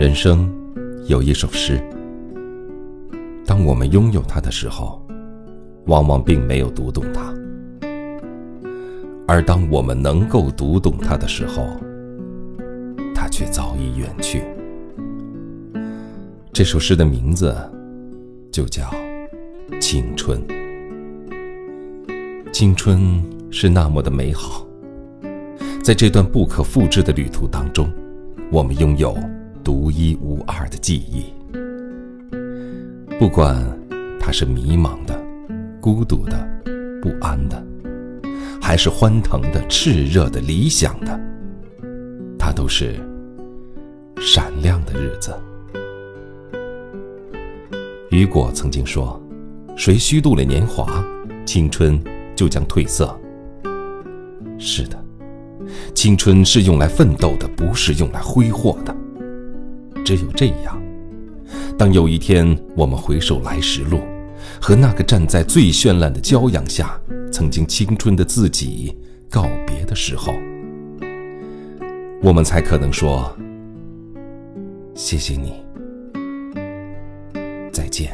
人生有一首诗，当我们拥有它的时候，往往并没有读懂它；而当我们能够读懂它的时候，它却早已远去。这首诗的名字就叫《青春》。青春是那么的美好，在这段不可复制的旅途当中，我们拥有。独一无二的记忆，不管它是迷茫的、孤独的、不安的，还是欢腾的、炽热的、理想的，它都是闪亮的日子。雨果曾经说：“谁虚度了年华，青春就将褪色。”是的，青春是用来奋斗的，不是用来挥霍的。只有这样，当有一天我们回首来时路，和那个站在最绚烂的骄阳下、曾经青春的自己告别的时候，我们才可能说：“谢谢你，再见。”